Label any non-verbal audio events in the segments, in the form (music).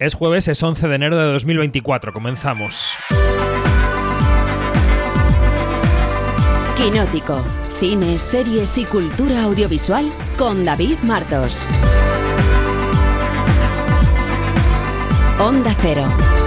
Es jueves, es 11 de enero de 2024. Comenzamos. Quinótico. Cine, series y cultura audiovisual con David Martos. Onda Cero.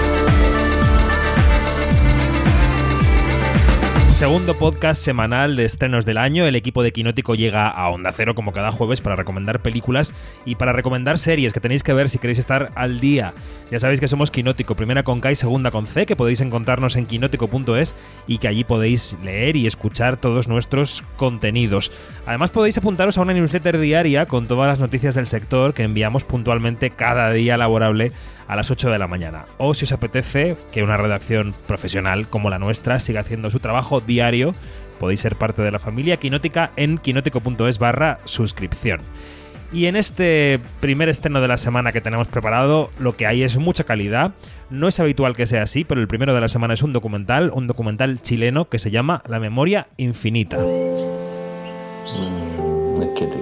Segundo podcast semanal de estrenos del año. El equipo de Quinótico llega a Onda Cero como cada jueves para recomendar películas y para recomendar series que tenéis que ver si queréis estar al día. Ya sabéis que somos Quinótico, primera con K y segunda con C, que podéis encontrarnos en quinótico.es y que allí podéis leer y escuchar todos nuestros contenidos. Además podéis apuntaros a una newsletter diaria con todas las noticias del sector que enviamos puntualmente cada día laborable a las 8 de la mañana. O si os apetece que una redacción profesional como la nuestra siga haciendo su trabajo diario, podéis ser parte de la familia Quinótica en quinótico.es barra suscripción. Y en este primer estreno de la semana que tenemos preparado, lo que hay es mucha calidad. No es habitual que sea así, pero el primero de la semana es un documental, un documental chileno que se llama La memoria infinita. Mm, es que te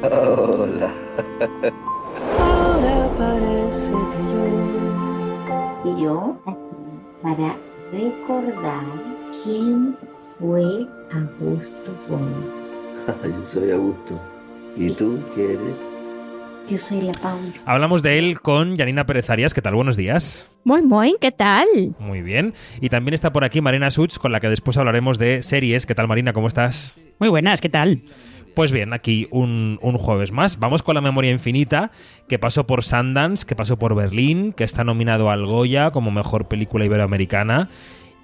Hola. Ahora parece que yo. Y yo aquí para recordar quién fue Augusto Bono. (laughs) yo soy Augusto. ¿Y tú qué eres? Yo soy la Paula. Hablamos de él con Janina Pérez Arias. ¿Qué tal? Buenos días. Muy, muy, ¿qué tal? Muy bien. Y también está por aquí Marina Such, con la que después hablaremos de series. ¿Qué tal, Marina? ¿Cómo estás? Muy buenas, ¿qué tal? Pues bien, aquí un, jueves más. Vamos con la memoria infinita, que pasó por Sundance, que pasó por Berlín, que está nominado al Goya como mejor película iberoamericana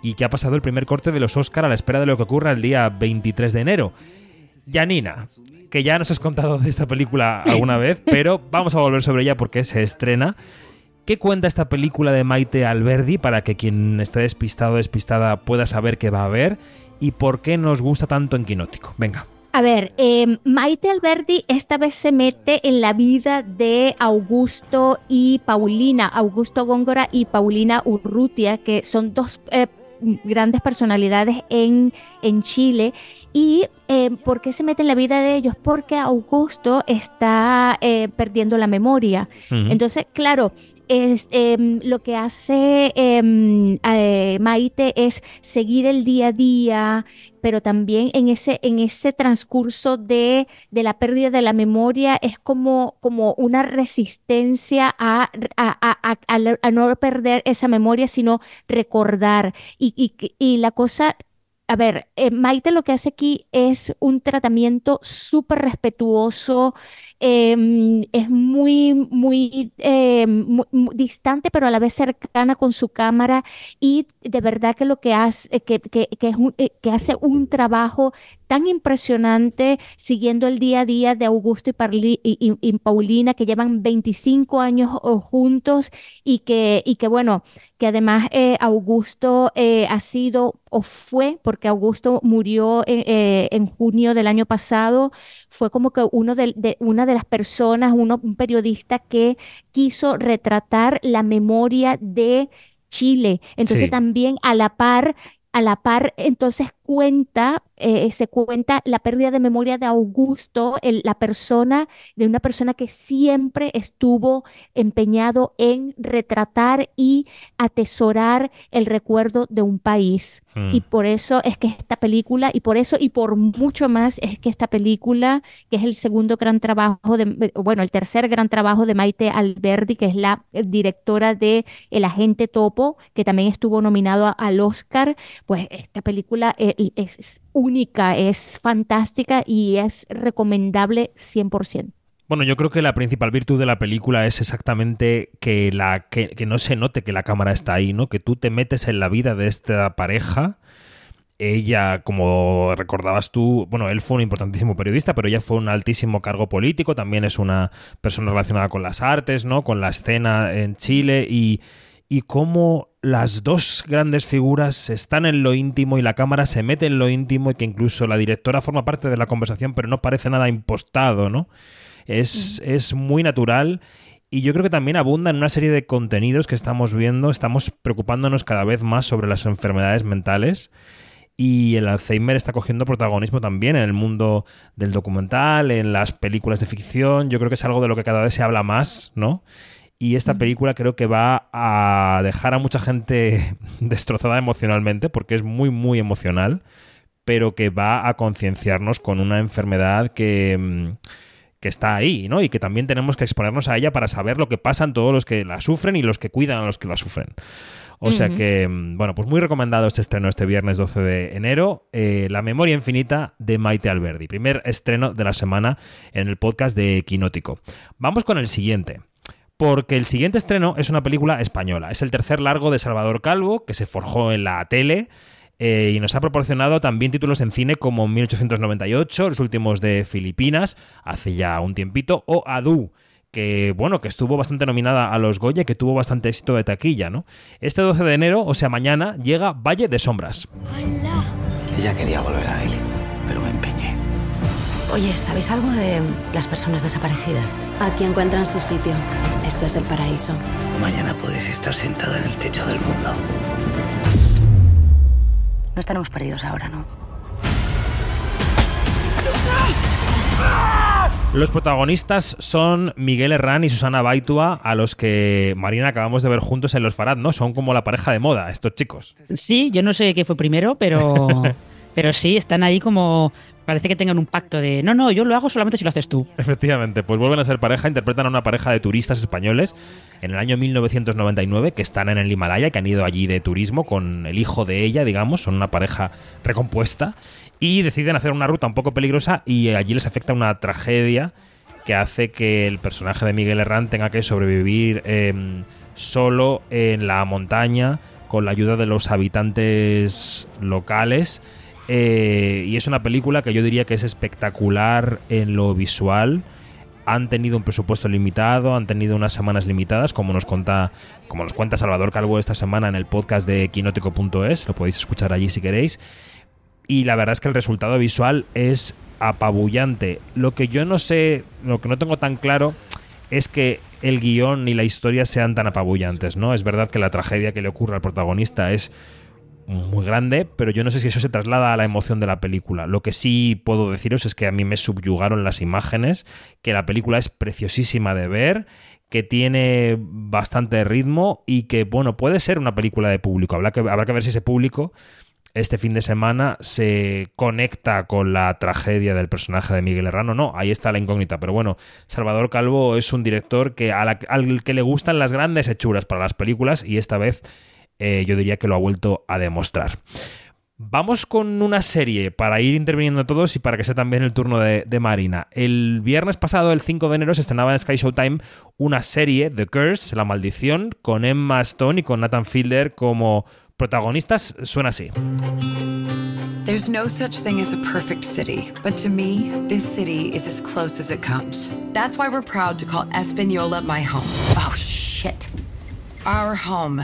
y que ha pasado el primer corte de los Oscar a la espera de lo que ocurra el día 23 de enero. Janina, que ya nos has contado de esta película (laughs) alguna vez, pero vamos a volver sobre ella porque se estrena. ¿Qué cuenta esta película de Maite Alberdi para que quien esté despistado o despistada pueda saber qué va a ver? ¿Y por qué nos gusta tanto en Quinótico? Venga. A ver, em, Maite Alberdi esta vez se mete en la vida de Augusto y Paulina, Augusto Góngora y Paulina Urrutia, que son dos eh, grandes personalidades en, en Chile. ¿Y em, por qué se mete en la vida de ellos? Porque Augusto está eh, perdiendo la memoria. Entonces, claro, es, em, lo que hace em, eh, Maite es seguir el día a día, pero también en ese, en ese transcurso de, de la pérdida de la memoria es como, como una resistencia a, a, a, no perder esa memoria, sino recordar. Y, y, y la cosa a ver, eh, Maite lo que hace aquí es un tratamiento súper respetuoso, Em, es muy, muy, em, distante, pero a la vez cercana con su cámara y de verdad que lo que hace, eh, que, que, es eh, que hace un trabajo tan impresionante siguiendo el día a día de Augusto y, y, Paulina, que llevan 25 años juntos y que, y que bueno, que además eh, Augusto ha sido o fue, porque Augusto murió en junio del año pasado, fue como que uno de, de, una de las personas, uno, un periodista que quiso retratar la memoria de Chile. Entonces también a la par, a la par, entonces cuenta, eh, se cuenta la pérdida de memoria de Augusto, la persona, de una persona que siempre estuvo empeñado en retratar y atesorar el recuerdo de un país. Y mm. por eso es que esta película, y por eso y por mucho más, es que esta película, que es el segundo gran trabajo, de, bueno, el tercer gran trabajo de Maite Alberdi, que es la directora de El Agente Topo, que también estuvo nominado al Oscar, pues esta película... Eh, es, única, es fantástica y es recomendable 100%. Bueno, yo creo que la principal virtud de la película es exactamente que, la, que, no se note que la cámara está ahí, ¿no? Que tú te metes en la vida de esta pareja. Ella, como recordabas tú, bueno, él fue un importantísimo periodista, pero ella fue un altísimo cargo político, también es una persona relacionada con las artes, ¿no? Con la escena en Chile y, y cómo las dos grandes figuras están en lo íntimo y la cámara se mete en lo íntimo y que incluso la directora forma parte de la conversación pero no parece nada impostado, ¿no? Es, es muy natural y yo creo que también abunda en una serie de contenidos que estamos viendo, estamos preocupándonos cada vez más sobre las enfermedades mentales y el Alzheimer está cogiendo protagonismo también en el mundo del documental, en las películas de ficción. Yo creo que es algo de lo que cada vez se habla más, ¿no? Y esta película creo que va a dejar a mucha gente (laughs) destrozada emocionalmente, porque es muy, muy emocional, pero que va a concienciarnos con una enfermedad que, mm, que está ahí, ¿no? Y que también tenemos que exponernos a ella para saber lo que pasan todos los que la sufren y los que cuidan a los que la sufren. O sea que, mm, bueno, pues muy recomendado este estreno este viernes 12 de enero, eh, La memoria infinita de Maite Alberdi, primer estreno de la semana en el podcast de Quinótico. Vamos con el siguiente. Porque el siguiente estreno es una película española. Es el tercer largo de Salvador Calvo, que se forjó en la tele, eh, y nos ha proporcionado también títulos en cine como 1898, los últimos de Filipinas, hace ya un tiempito, o Adu, que bueno, que estuvo bastante nominada a los Goya, que tuvo bastante éxito de taquilla, ¿no? Este 12 de enero, o sea, mañana, llega Valle de Sombras. Ella quería volver a él. Oye, ¿sabéis algo de las personas desaparecidas? Aquí encuentran su sitio. Este es el paraíso. Mañana puedes estar sentado en el techo del mundo. No estaremos perdidos ahora, ¿no? Los protagonistas son Miguel Herrán y Susana Baitua, a los que Marina acabamos de ver juntos en Los Farad, ¿no? Son como la pareja de moda, estos chicos. Sí, yo no sé qué fue primero, pero, (laughs) pero sí, están ahí como Parece que tengan un pacto de no, no, yo lo hago solamente si lo haces tú. Efectivamente, pues vuelven a ser pareja, interpretan a una pareja de turistas españoles en el año 1999 que están en el Himalaya, que han ido allí de turismo con el hijo de ella, digamos, son una pareja recompuesta y deciden hacer una ruta un poco peligrosa y allí les afecta una tragedia que hace que el personaje de Miguel Herrán tenga que sobrevivir em, solo en la montaña con la ayuda de los habitantes locales eh, y es una película que yo diría que es espectacular en lo visual. Han tenido un presupuesto limitado, han tenido unas semanas limitadas, como nos cuenta, como nos cuenta Salvador Calvo esta semana en el podcast de quinótico.es, lo podéis escuchar allí si queréis. Y la verdad es que el resultado visual es apabullante. Lo que yo no sé, lo que no tengo tan claro es que el guion ni la historia sean tan apabullantes, ¿no? Es verdad que la tragedia que le ocurre al protagonista es muy grande, pero yo no sé si eso se traslada a la emoción de la película. Lo que sí puedo deciros es que a mí me subyugaron las imágenes, que la película es preciosísima de ver, que tiene bastante ritmo y que, bueno, puede ser una película de público. Habrá que, habrá que ver si ese público este fin de semana se conecta con la tragedia del personaje de Miguel Herrano. No, ahí está la incógnita. Pero bueno, Salvador Calvo es un director que al que le gustan las grandes hechuras para las películas y esta vez eh, yo diría que lo ha vuelto a demostrar. Vamos con una serie para ir interviniendo todos y para que sea también el turno de, Marina. El viernes pasado, el 5 de enero, se estrenaba en Sky Showtime una serie, The Curse, La Maldición, con Emma Stone y con Nathan Fielder como protagonistas. Suena así. There's no such thing as a perfect city, but to me, this city is as close as it comes. That's why we're proud to call Espanola my home. Oh, shit. Our home.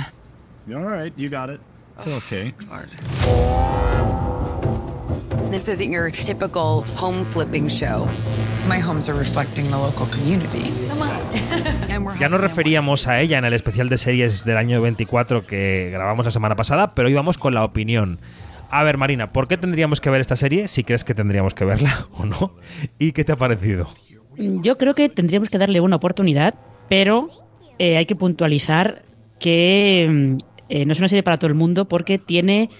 All right, you got it. It's okay. This isn't your typical home flipping show. My homes are reflecting the local communities. (laughs) Ya nos referíamos a ella en el especial de series del año 24 que grabamos la semana pasada, pero hoy vamos con la opinión. A ver, Marina, ¿por qué tendríamos que ver esta serie? Si crees que tendríamos que verla (laughs) o no. ¿Y qué te ha parecido? Yo creo que tendríamos que darle una oportunidad, pero eh, hay que puntualizar que mm, eh, no es una serie para todo el mundo porque tiene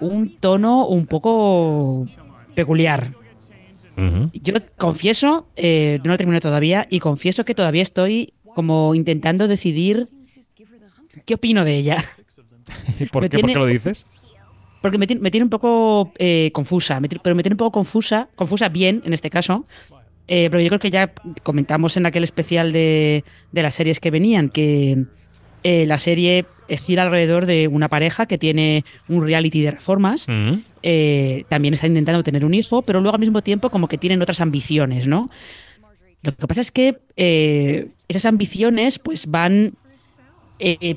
un tono un poco peculiar. Yo confieso, eh, no lo terminé todavía, y confieso que todavía estoy como intentando decidir qué opino de ella. (laughs) ¿Por, qué, lo dices? Porque me, tiene un poco eh, confusa, pero me tiene un poco confusa, confusa bien en este caso, pero yo creo que ya comentamos en aquel especial de, de las series que venían que eh, la serie gira alrededor de una pareja que tiene un reality de reformas. Mm. Eh, también está intentando tener un hijo, pero luego al mismo tiempo como que tienen otras ambiciones, ¿no? Lo que pasa es que eh, esas ambiciones pues van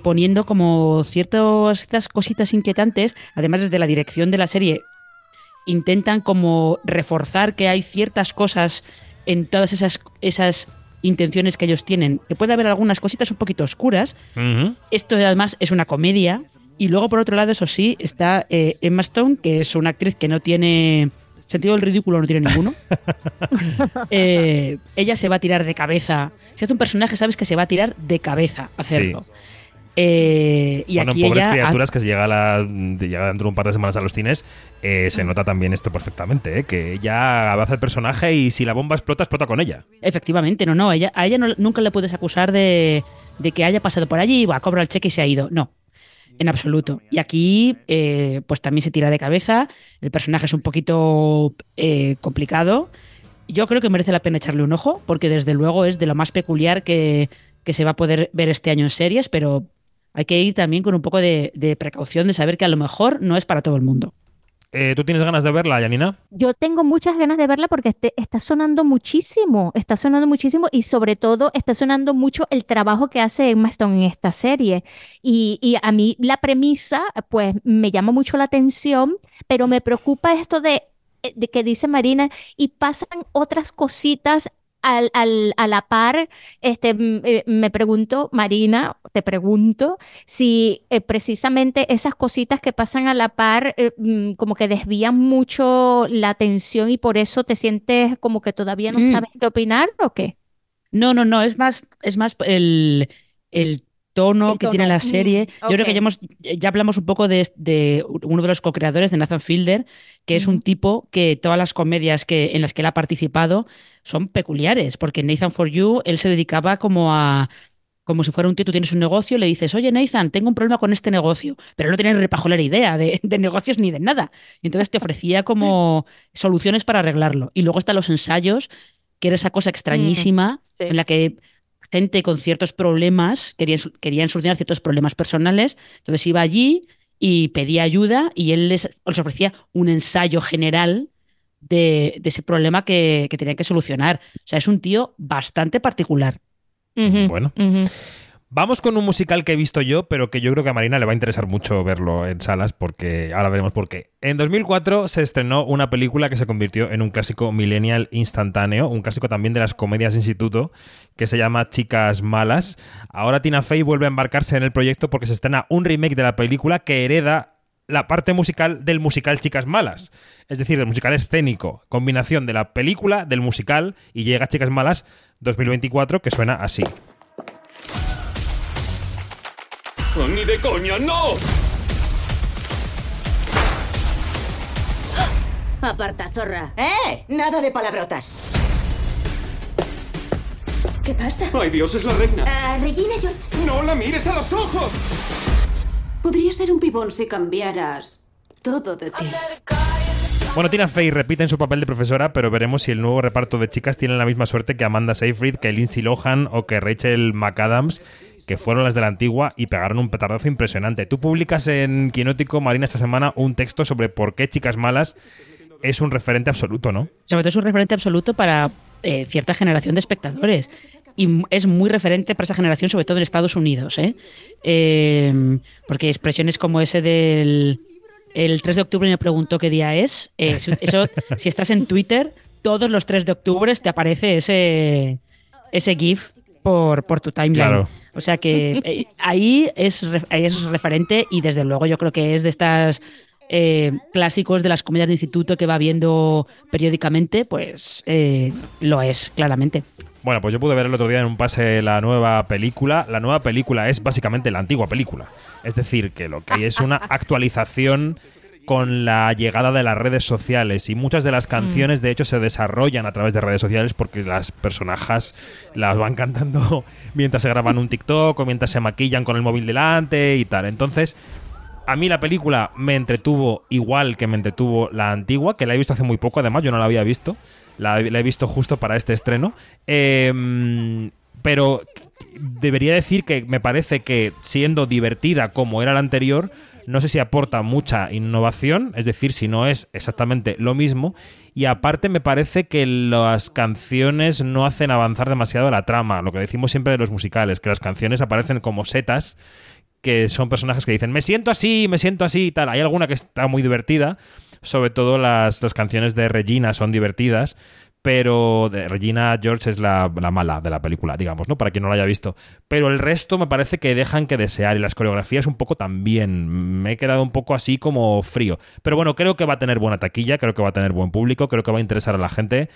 poniendo como ciertas cositas inquietantes, además desde la dirección de la serie intentan como reforzar que hay ciertas cosas en todas esas, esas intenciones que ellos tienen, que puede haber algunas cositas un poquito oscuras. Esto además es una comedia, Y luego, por otro lado, eso sí, está eh, Emma Stone, que es una actriz que no tiene sentido del ridículo, no tiene ninguno. (laughs) Eh, ella se va a tirar de cabeza. Si hace un personaje, sabes que se va a tirar de cabeza hacerlo. Sí. Eh, y bueno, aquí en pobres ella ha- criaturas que se llega, a la, llega dentro de un par de semanas a los cines, eh, se nota también esto perfectamente, ¿eh? que ella avanza el personaje y si la bomba explota, explota con ella. Efectivamente, no, no. Ella, a ella no- nunca le puedes acusar de, de que haya pasado por allí, va, cobra el cheque y se ha ido. No, en absoluto. Y aquí, eh, pues también se tira de cabeza. El personaje es un poquito eh, complicado. Yo creo que merece la pena echarle un ojo, porque desde luego es de lo más peculiar que, que se va a poder ver este año en series, pero hay que ir también con un poco de, de precaución de saber que a lo mejor no es para todo el mundo. Eh, ¿Tú tienes ganas de verla, Janina? Yo tengo muchas ganas de verla porque este- está sonando muchísimo, está sonando muchísimo y sobre todo está sonando mucho el trabajo que hace Emma Stone en esta serie. Y, y a mí la premisa, pues me llama mucho la atención, pero me preocupa esto de, de que dice Marina y pasan otras cositas al, al- a la par. Este, eh, me pregunto, Marina, te pregunto si eh, precisamente esas cositas que pasan a la par eh, como que desvían mucho la atención y por eso te sientes como que todavía no Mm. sabes qué opinar o qué. No, no, no, es más, es más el, el tono El que tiene la serie. mm, Yo creo que ya, hemos, ya hablamos un poco de, de uno de los co-creadores, de Nathan Fielder, que es un tipo que todas las comedias que, en las que él ha participado son peculiares, porque en Nathan For You él se dedicaba como a... Como si fuera un tío, tú tienes un negocio, le dices, oye Nathan, tengo un problema con este negocio, pero no tiene ni repajolera idea de, (laughs) de negocios ni de nada. Y entonces te ofrecía como (laughs) soluciones para arreglarlo. Y luego están los ensayos, que era esa cosa extrañísima sí. en la que gente con ciertos problemas querían, querían solucionar ciertos problemas personales, entonces iba allí y pedía ayuda y él les, les ofrecía un ensayo general de, de ese problema que, que tenían que solucionar. O sea, es un tío bastante particular. Bueno. Vamos con un musical que he visto yo, pero que yo creo que a Marina le va a interesar mucho verlo en salas, porque ahora veremos por qué. En 2004 se estrenó una película que se convirtió en un clásico millennial instantáneo, un clásico también de las comedias de instituto, que se llama Chicas Malas. Ahora Tina Fey vuelve a embarcarse en el proyecto porque se estrena un remake de la película que hereda la parte musical del musical Chicas Malas. Es decir, del musical escénico. Combinación de la película, del musical y llega Chicas Malas 2024 que suena así. De coña, no! Aparta, zorra. ¡Eh! Nada de palabrotas. ¿Qué pasa? ¡Ay, Dios, es la reina! Ah, Regina George. ¡No la mires a los ojos! Podría ser un pibón si cambiaras todo de ti. Bueno, Tina Fey repite en su papel de profesora, pero veremos si el nuevo reparto de chicas tiene la misma suerte que Amanda Seyfried, que Lindsay Lohan o que Rachel McAdams, que fueron las de la antigua y pegaron un petardazo impresionante. Tú publicas en Quinótico, Marina, esta semana un texto sobre por qué Chicas Malas es un referente absoluto, ¿no? Sobre todo es un referente absoluto para eh, cierta generación de espectadores. Y es muy referente para esa generación, sobre todo en Estados Unidos. ¿eh? Eh, porque expresiones como ese del el 3 de octubre me preguntó qué día es. eh, eso, (laughs) si estás en Twitter, todos los 3 de octubre te aparece ese, ese GIF por, por tu timeline. Claro. O sea que eh, ahí es, ahí es referente y desde luego yo creo que es de estas eh, clásicos de las comedias de instituto que va viendo periódicamente, pues eh, lo es, claramente. Bueno, pues yo pude ver el otro día en un pase la nueva película. La nueva película es básicamente la antigua película. Es decir, que lo que hay es una actualización con la llegada de las redes sociales y muchas de las canciones de hecho se desarrollan a través de redes sociales porque las personajes las van cantando (laughs) mientras se graban un TikTok o mientras se maquillan con el móvil delante y tal. Entonces, a mí la película me entretuvo igual que me entretuvo la antigua, que la he visto hace muy poco, además, yo no la había visto. La, la he visto justo para este estreno. Em, pero debería decir que me parece que siendo divertida como era la anterior, no sé si aporta mucha innovación, es decir, si no es exactamente lo mismo. Y aparte me parece que las canciones no hacen avanzar demasiado la trama, lo que decimos siempre de los musicales, que las canciones aparecen como setas que son personajes que dicen, me siento así, me siento así y tal. Hay alguna que está muy divertida, sobre todo las, las canciones de Regina son divertidas, pero Regina George es la, la mala de la película, digamos, ¿no? Para quien no la haya visto. Pero el resto me parece que dejan que desear y las coreografías un poco también. Me he quedado un poco así como frío. Pero bueno, creo que va a tener buena taquilla, creo que va a tener buen público, creo que va a interesar a la gente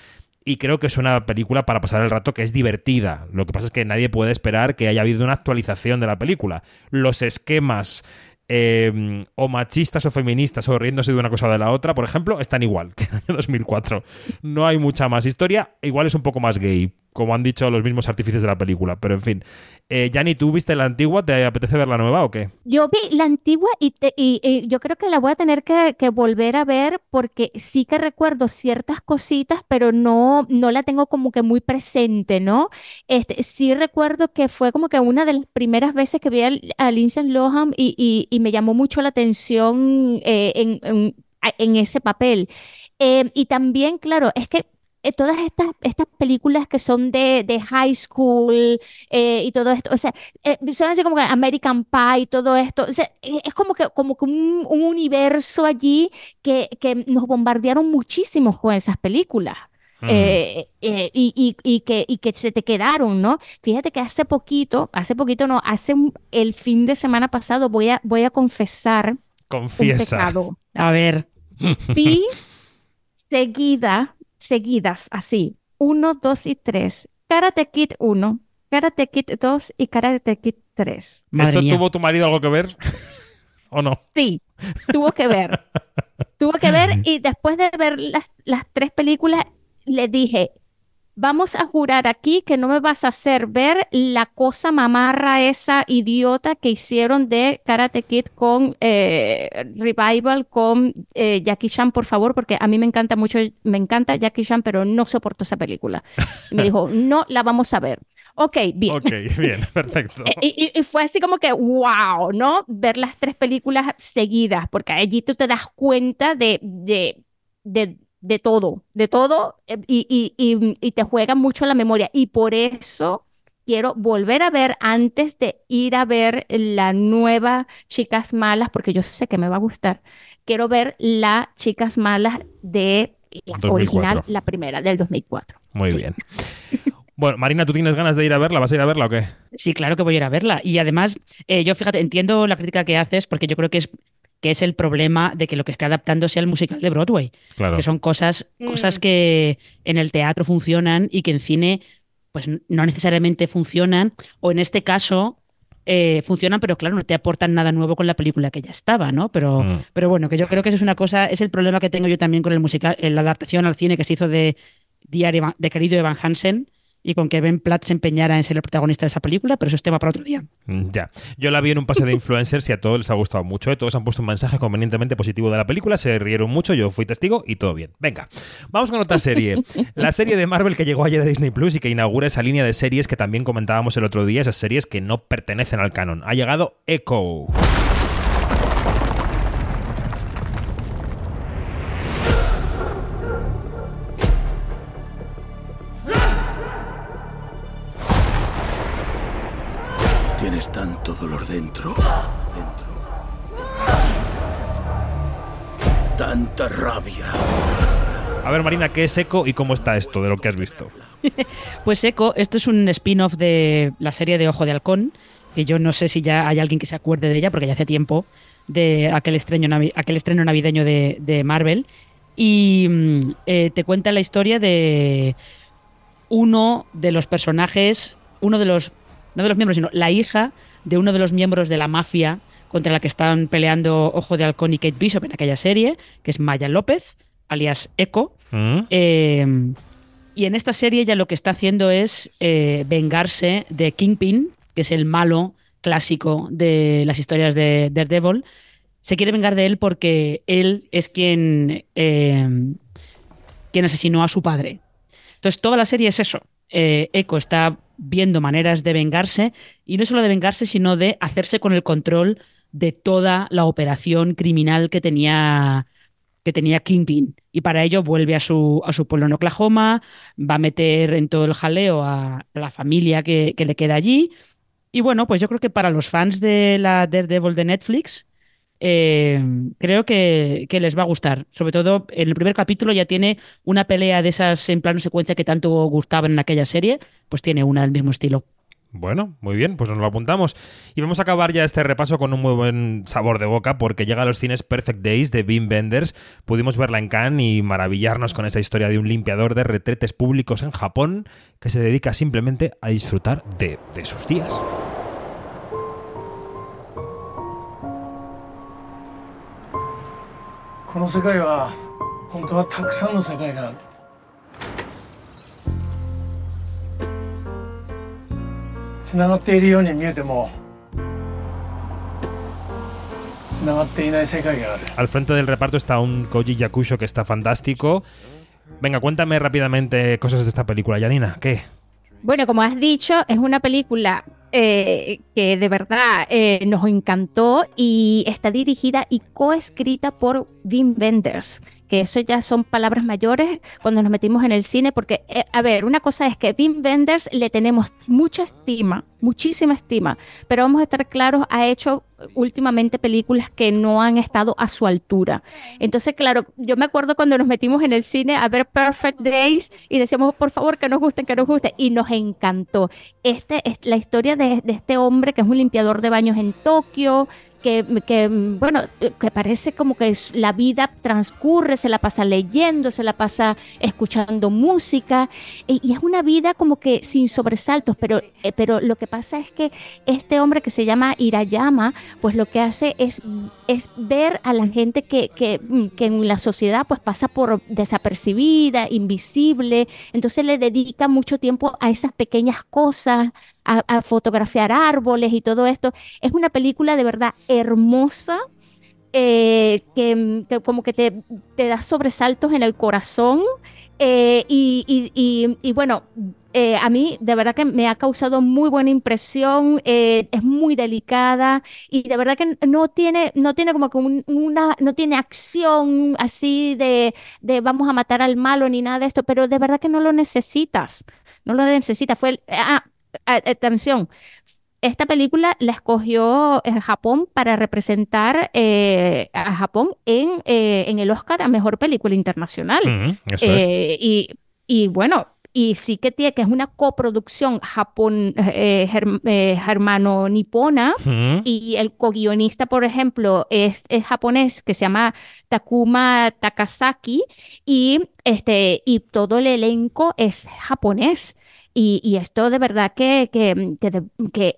y creo que es una película para pasar el rato que es divertida. Lo que pasa es que nadie puede esperar que haya habido una actualización de la película. Los esquemas eh, o machistas o feministas o riéndose de una cosa o de la otra, por ejemplo, están igual (laughs) que en el año 2004. No hay mucha más historia, igual es un poco más gay, como han dicho los mismos artífices de la película, pero en fin. Eh, ¿tú viste la antigua? ¿Te apetece ver la nueva o qué? Yo vi la antigua y, te- y- y yo creo que la voy a tener que, que volver a ver porque sí que recuerdo ciertas cositas, pero no, no la tengo como que muy presente, ¿no? Este, sí recuerdo que fue como que una de las primeras veces que vi al- a Lindsay Lohan y, y- y me llamó mucho la atención eh, en, en- a- en ese papel. Eh, y también, claro, es que eh, todas estas, estas películas que son de, de high school eh, y todo esto, o sea, eh, son así como que American Pie y todo esto. O sea, eh, es como que, como que un, un universo allí que, que nos bombardearon muchísimo con esas películas. Eh, eh, y, y- y que, y que se te quedaron, ¿no? Fíjate que hace poquito, hace poquito no, hace un- el fin de semana pasado voy a, voy a confesar un Confiesa. pecado. A ver. Vi (laughs) seguida, seguidas, así, uno, dos y tres. Karate Kid 1, Karate Kid 2 y Karate Kid 3. Madre ¿Esto mía. tuvo tu marido algo que ver? (laughs) ¿O no? Sí, tuvo que ver. (laughs) tuvo que ver y después de ver las, las tres películas, le dije, vamos a jurar aquí que no me vas a hacer ver la cosa mamarra esa idiota que hicieron de Karate Kid con eh, Revival, con eh, Jackie Chan, por favor, porque a mí me encanta mucho, me encanta Jackie Chan, pero no soporto esa película. Y me dijo, no la vamos a ver. Ok, bien. Ok, bien, (laughs) perfecto. Eh, Y, y- y fue así como que, wow, ¿no? Ver las tres películas seguidas, porque allí tú te das cuenta de, de, de, de todo, de todo, eh, y, y, y, y te juega mucho la memoria. Y por eso quiero volver a ver antes de ir a ver la nueva Chicas Malas, porque yo sé que me va a gustar. Quiero ver la Chicas Malas de la 2004. original, la primera, del 2004. Muy bien. Bueno, Marina, ¿tú tienes ganas de ir a verla? ¿Vas a ir a verla o qué? Sí, claro que voy a ir a verla. Y además, eh, yo fíjate, entiendo la crítica que haces porque yo creo que es, que es el problema de que lo que esté adaptando sea el musical de Broadway. Claro. Que son cosas, Mm. cosas que en el teatro funcionan y que en cine pues no necesariamente funcionan. O en este caso eh, funcionan, pero claro, no te aportan nada nuevo con la película que ya estaba, ¿no? Pero, Mm. pero bueno, que yo creo que eso es una cosa, es el problema que tengo yo también con el musical, en la adaptación al cine que se hizo de Diario Evan- de querido Evan Hansen y con que Ben Platt se empeñara en ser el protagonista de esa película, pero eso es tema para otro día. Mm, Ya. Yo la vi en un pase de influencers y a todos les ha gustado mucho. ¿eh? Todos han puesto un mensaje convenientemente positivo de la película, se rieron mucho, yo fui testigo y todo bien. Venga, vamos con otra serie. (laughs) La serie de Marvel que llegó ayer a Disney Plus y que inaugura esa línea de series que también comentábamos el otro día, esas series que no pertenecen al canon. Ha llegado Echo. Rabia. A ver, Marina, ¿qué es Echo y cómo está esto de lo que has visto? (laughs) Pues Echo, esto es un spin-off de la serie de Ojo de Halcón, que yo no sé si ya hay alguien que se acuerde de ella, porque ya hace tiempo, de aquel estreno, navi- aquel estreno navideño de, de Marvel. Y mm, eh, te cuenta la historia de uno de los personajes, uno de los, no de los miembros, sino la hija de uno de los miembros de la mafia contra la que están peleando Ojo de Halcón y Kate Bishop en aquella serie, que es Maya López, alias Echo. ¿Mm? Eh, y en esta serie ya lo que está haciendo es eh, vengarse de Kingpin, que es el malo clásico de las historias de Daredevil. Se quiere vengar de él porque él es quien, eh, quien asesinó a su padre. Entonces toda la serie es eso. Eh, Echo está viendo maneras de vengarse y no solo de vengarse, sino de hacerse con el control de toda la operación criminal que tenía que tenía Kingpin. Y para ello vuelve a su, a su pueblo en Oklahoma, va a meter en todo el jaleo a la familia que, que le queda allí. Y bueno, pues yo creo que para los fans de la Daredevil de Netflix, eh, creo que, que les va a gustar. Sobre todo en el primer capítulo ya tiene una pelea de esas en plano secuencia que tanto gustaban en aquella serie, pues tiene una del mismo estilo. Bueno, muy bien, pues nos lo apuntamos. Y vamos a acabar ya este repaso con un muy buen sabor de boca porque llega a los cines Perfect Days de Wim Wenders. Pudimos verla en Cannes y maravillarnos con esa historia de un limpiador de retretes públicos en Japón que se dedica simplemente a disfrutar de, de sus días. つながっているように見えてもつながっていない世界がある Al frente del reparto está un Koji Yakusho que está fantástico. Venga, cuéntame rápidamente cosas de esta película, Yanina. ¿Qué? Bueno, como has dicho, es una película eh, que de verdad eh, nos encantó y está dirigida y coescrita por Wim Wenders que eso ya son palabras mayores cuando nos metimos en el cine, porque, eh, a ver, una cosa es que Wim Wenders le tenemos mucha estima, muchísima estima, pero vamos a estar claros, ha hecho últimamente películas que no han estado a su altura. Entonces, claro, yo me acuerdo cuando nos metimos en el cine a ver Perfect Days y decíamos, por favor, que nos gusten, que nos gusten, y nos encantó. Este es la historia de, de este hombre que es un limpiador de baños en Tokio, que, que, bueno, que parece como que la vida transcurre, se la pasa leyendo, se la pasa escuchando música, y, y es una vida como que sin sobresaltos, pero, eh, pero lo que pasa es que este hombre que se llama Irayama, pues lo que hace es, es ver a la gente que, que, que en la sociedad pues pasa por desapercibida, invisible, entonces le dedica mucho tiempo a esas pequeñas cosas, a, fotografiar árboles y todo esto. Es una película de verdad hermosa. Eh, que, como que te, te, da sobresaltos en el corazón eh, y, y, y, bueno, eh, a mí de verdad que me ha causado muy buena impresión, es muy delicada y de verdad que no tiene, no tiene como una, no tiene acción así de, de vamos a matar al malo ni nada de esto, pero de verdad que no lo necesitas, no lo necesitas. Fue el, ah, atención, esta película la escogió Japón para representar eh, a Japón en, eh, en, el Oscar a Mejor Película Internacional. Mm, eso eh, y, y, bueno, y sí que tiene que es una coproducción japón germ, germano-nipona mm. y el co-guionista, por ejemplo, es, es, japonés que se llama Takuma Takasaki y, este, y todo el elenco es japonés. Y, y, esto de verdad que, que, que, que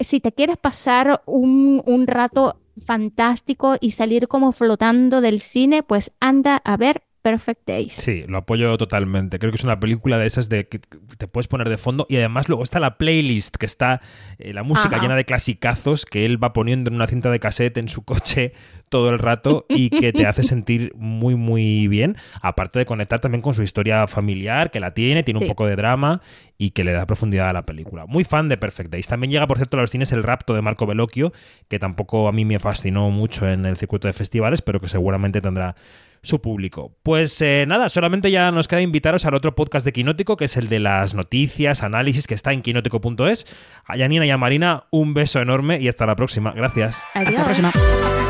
si te quieres pasar un, un, rato fantástico y salir como flotando del cine, pues anda a ver Perfect Days. Sí, lo apoyo totalmente. Creo que es una película de esas de que te puedes poner de fondo y además luego está la playlist que está eh, la música Ajá. llena de clasicazos que él va poniendo en una cinta de cassette en su coche (laughs) todo el rato y que te hace sentir muy muy bien, aparte de conectar también con su historia familiar que la tiene, tiene un poco de drama y que le da profundidad a la película. Muy fan de Perfect Days. También llega, por cierto, a los cines el rapto de Marco Bellocchio, que tampoco a mí me fascinó mucho en el circuito de festivales, pero que seguramente tendrá su público. Pues eh, nada, solamente ya nos queda invitaros al otro podcast de Quinótico, que es el de las noticias, análisis, que está en quinótico.es. A Yanina y a Marina, un beso enorme y hasta la próxima. Gracias. Adiós. Hasta la próxima.